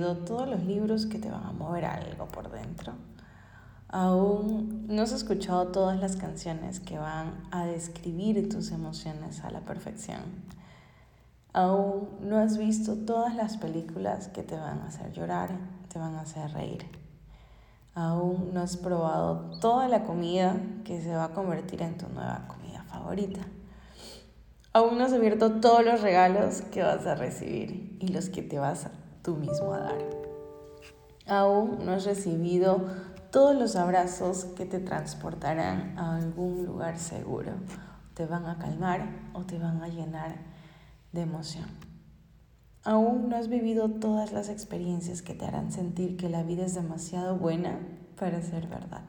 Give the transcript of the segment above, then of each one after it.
todos los libros que te van a mover algo por dentro. Aún no has escuchado todas las canciones que van a describir tus emociones a la perfección. Aún no has visto todas las películas que te van a hacer llorar, te van a hacer reír. Aún no has probado toda la comida que se va a convertir en tu nueva comida favorita. Aún no has abierto todos los regalos que vas a recibir y los que te vas tú mismo a dar. Aún no has recibido todos los abrazos que te transportarán a algún lugar seguro. Te van a calmar o te van a llenar de emoción. Aún no has vivido todas las experiencias que te harán sentir que la vida es demasiado buena para ser verdad.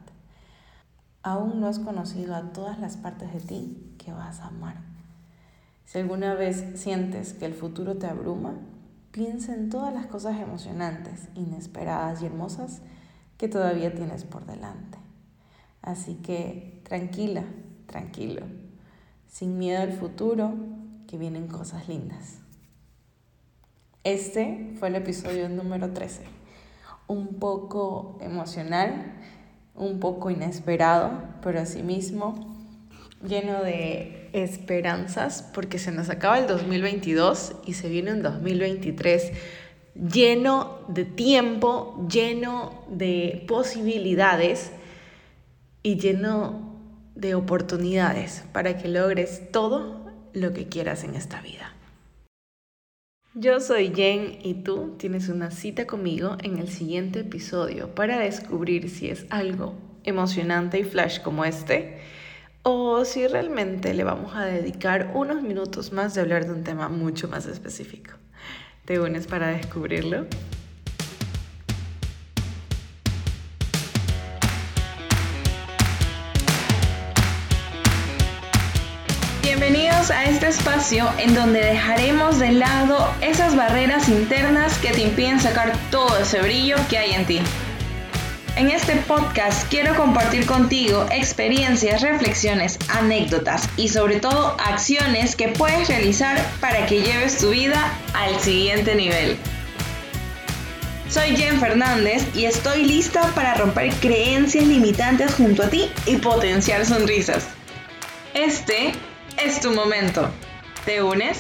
Aún no has conocido a todas las partes de ti que vas a amar. Si alguna vez sientes que el futuro te abruma, piensa en todas las cosas emocionantes, inesperadas y hermosas que todavía tienes por delante. Así que tranquila, tranquilo, sin miedo al futuro, que vienen cosas lindas. Este fue el episodio número 13, un poco emocional, un poco inesperado, pero asimismo lleno de esperanzas, porque se nos acaba el 2022 y se viene un 2023 lleno de tiempo, lleno de posibilidades y lleno de oportunidades para que logres todo lo que quieras en esta vida. Yo soy Jen y tú tienes una cita conmigo en el siguiente episodio para descubrir si es algo emocionante y flash como este o si realmente le vamos a dedicar unos minutos más de hablar de un tema mucho más específico. ¿Te unes para descubrirlo? Bienvenidos a este espacio en donde dejaremos de lado esas barreras internas que te impiden sacar todo ese brillo que hay en ti. En este podcast quiero compartir contigo experiencias, reflexiones, anécdotas y sobre todo acciones que puedes realizar para que lleves tu vida al siguiente nivel. Soy Jen Fernández y estoy lista para romper creencias limitantes junto a ti y potenciar sonrisas. Este es tu momento. ¿Te unes?